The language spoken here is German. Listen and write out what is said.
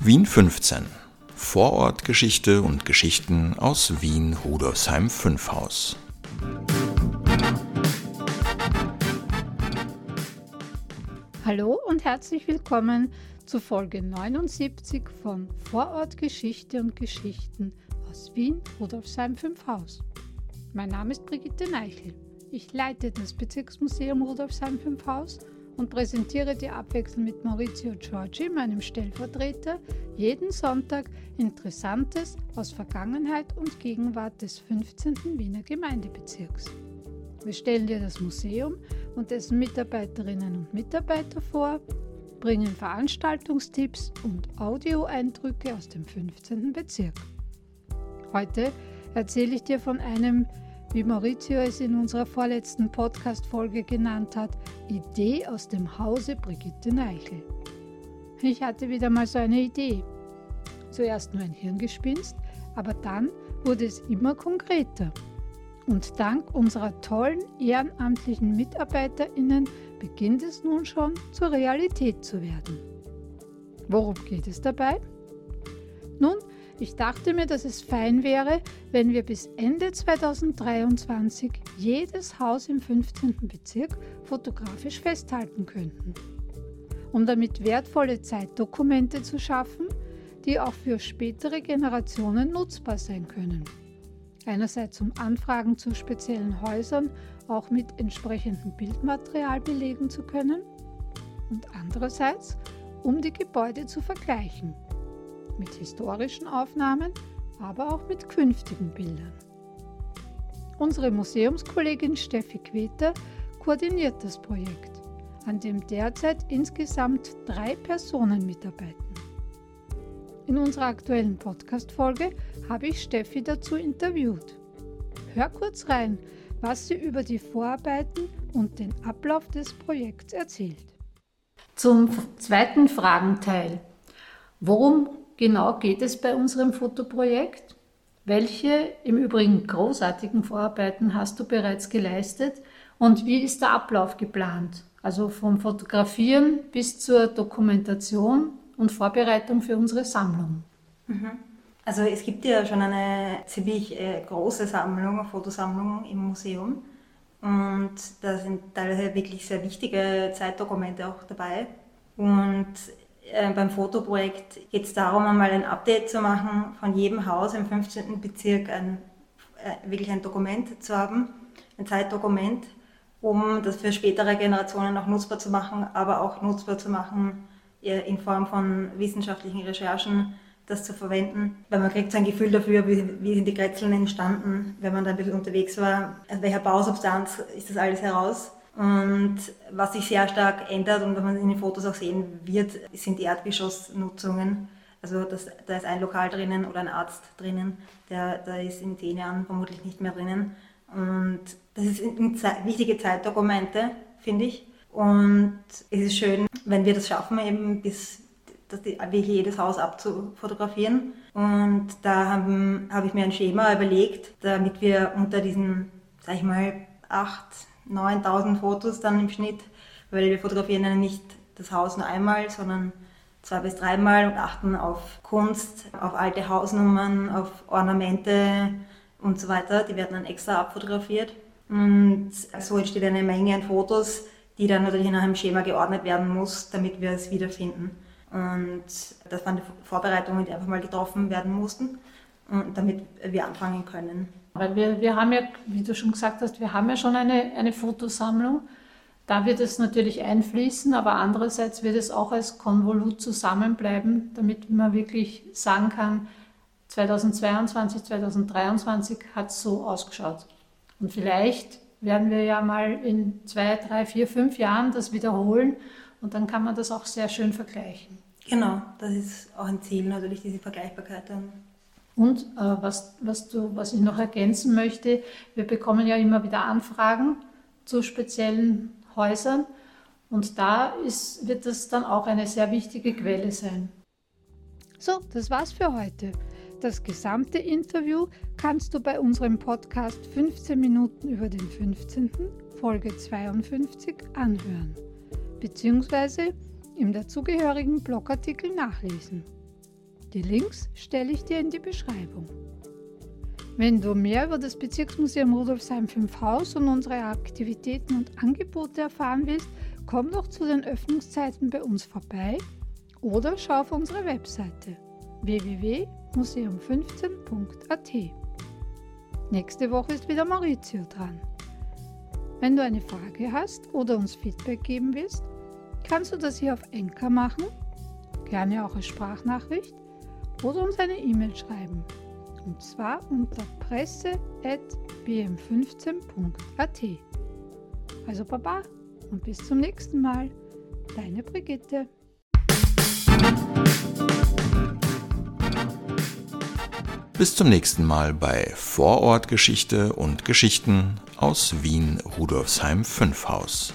Wien 15. Vorortgeschichte und Geschichten aus Wien Rudolfsheim 5 Haus. Hallo und herzlich willkommen zu Folge 79 von Vorortgeschichte und Geschichten aus Wien Rudolfsheim 5 Haus. Mein Name ist Brigitte Neichel. Ich leite das Bezirksmuseum Rudolfsheim 5 Haus und präsentiere dir abwechselnd mit Maurizio Giorgi, meinem Stellvertreter, jeden Sonntag Interessantes aus Vergangenheit und Gegenwart des 15. Wiener Gemeindebezirks. Wir stellen dir das Museum und dessen Mitarbeiterinnen und Mitarbeiter vor, bringen Veranstaltungstipps und Audioeindrücke aus dem 15. Bezirk. Heute erzähle ich dir von einem wie Maurizio es in unserer vorletzten Podcast-Folge genannt hat, Idee aus dem Hause Brigitte Neichel. Ich hatte wieder mal so eine Idee. Zuerst nur ein Hirngespinst, aber dann wurde es immer konkreter. Und dank unserer tollen ehrenamtlichen MitarbeiterInnen beginnt es nun schon zur Realität zu werden. Worum geht es dabei? Nun, ich dachte mir, dass es fein wäre, wenn wir bis Ende 2023 jedes Haus im 15. Bezirk fotografisch festhalten könnten. Um damit wertvolle Zeitdokumente zu schaffen, die auch für spätere Generationen nutzbar sein können. Einerseits um Anfragen zu speziellen Häusern auch mit entsprechendem Bildmaterial belegen zu können und andererseits um die Gebäude zu vergleichen mit historischen Aufnahmen, aber auch mit künftigen Bildern. Unsere Museumskollegin Steffi Queter koordiniert das Projekt, an dem derzeit insgesamt drei Personen mitarbeiten. In unserer aktuellen Podcast-Folge habe ich Steffi dazu interviewt. Hör kurz rein, was sie über die Vorarbeiten und den Ablauf des Projekts erzählt. Zum zweiten Fragenteil. Worum genau geht es bei unserem Fotoprojekt? Welche im Übrigen großartigen Vorarbeiten hast du bereits geleistet und wie ist der Ablauf geplant? Also vom Fotografieren bis zur Dokumentation und Vorbereitung für unsere Sammlung. Mhm. Also es gibt ja schon eine ziemlich äh, große Sammlung, Fotosammlung im Museum. Und da sind teilweise wirklich sehr wichtige Zeitdokumente auch dabei. Und äh, beim Fotoprojekt geht es darum, einmal ein Update zu machen von jedem Haus im 15. Bezirk, ein, äh, wirklich ein Dokument zu haben, ein Zeitdokument, um das für spätere Generationen auch nutzbar zu machen, aber auch nutzbar zu machen äh, in Form von wissenschaftlichen Recherchen, das zu verwenden, weil man kriegt so ein Gefühl dafür, wie, wie sind die Kretzeln entstanden, wenn man da ein bisschen unterwegs war, aus welcher Bausubstanz ist das alles heraus und was sich sehr stark ändert und was man in den Fotos auch sehen wird, sind die Erdgeschossnutzungen. Also das, da ist ein Lokal drinnen oder ein Arzt drinnen, der, der ist in zehn Jahren vermutlich nicht mehr drinnen. Und das sind wichtige Zeitdokumente, finde ich. Und es ist schön, wenn wir das schaffen, eben bis dass die, wirklich jedes Haus abzufotografieren. Und da habe hab ich mir ein Schema überlegt, damit wir unter diesen, sag ich mal, acht 9000 Fotos dann im Schnitt, weil wir fotografieren ja nicht das Haus nur einmal, sondern zwei bis dreimal und achten auf Kunst, auf alte Hausnummern, auf Ornamente und so weiter. Die werden dann extra abfotografiert. Und so entsteht eine Menge an Fotos, die dann natürlich nach einem Schema geordnet werden muss, damit wir es wiederfinden. Und das waren die Vorbereitungen, die einfach mal getroffen werden mussten, damit wir anfangen können. Weil wir, wir haben ja, wie du schon gesagt hast, wir haben ja schon eine, eine Fotosammlung. Da wird es natürlich einfließen, aber andererseits wird es auch als Konvolut zusammenbleiben, damit man wirklich sagen kann, 2022, 2023 hat es so ausgeschaut. Und vielleicht werden wir ja mal in zwei, drei, vier, fünf Jahren das wiederholen und dann kann man das auch sehr schön vergleichen. Genau, das ist auch ein Ziel natürlich, diese Vergleichbarkeit dann und äh, was, was, du, was ich noch ergänzen möchte, wir bekommen ja immer wieder Anfragen zu speziellen Häusern und da ist, wird das dann auch eine sehr wichtige Quelle sein. So, das war's für heute. Das gesamte Interview kannst du bei unserem Podcast 15 Minuten über den 15. Folge 52 anhören, beziehungsweise im dazugehörigen Blogartikel nachlesen. Die Links stelle ich dir in die Beschreibung. Wenn du mehr über das Bezirksmuseum Rudolfsheim 5 Haus und unsere Aktivitäten und Angebote erfahren willst, komm doch zu den Öffnungszeiten bei uns vorbei oder schau auf unsere Webseite www.museum15.at. Nächste Woche ist wieder Maurizio dran. Wenn du eine Frage hast oder uns Feedback geben willst, kannst du das hier auf Enker machen, gerne auch als Sprachnachricht oder uns eine E-Mail schreiben. Und zwar unter presse.bm15.at. Also Baba und bis zum nächsten Mal. Deine Brigitte. Bis zum nächsten Mal bei Vorortgeschichte und Geschichten aus Wien Rudolfsheim 5 Haus.